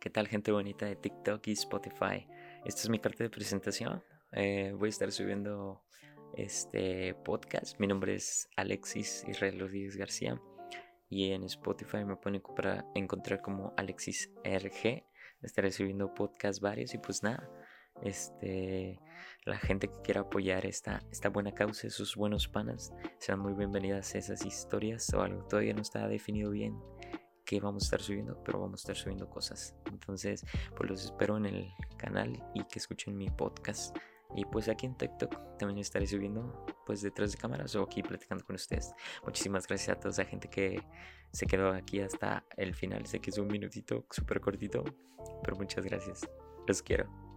¿Qué tal gente bonita de TikTok y Spotify? Esta es mi carta de presentación. Eh, voy a estar subiendo este podcast. Mi nombre es Alexis Israel Rodríguez García y en Spotify me pueden encontrar como Alexis RG. Estaré subiendo podcast varios y pues nada, este, la gente que quiera apoyar esta, esta buena causa, esos buenos panas, sean muy bienvenidas esas historias o algo todavía no está definido bien que vamos a estar subiendo, pero vamos a estar subiendo cosas. Entonces, pues los espero en el canal y que escuchen mi podcast. Y pues aquí en TikTok también estaré subiendo pues detrás de cámaras o aquí platicando con ustedes. Muchísimas gracias a toda esa gente que se quedó aquí hasta el final. Sé que es un minutito súper cortito, pero muchas gracias. Los quiero.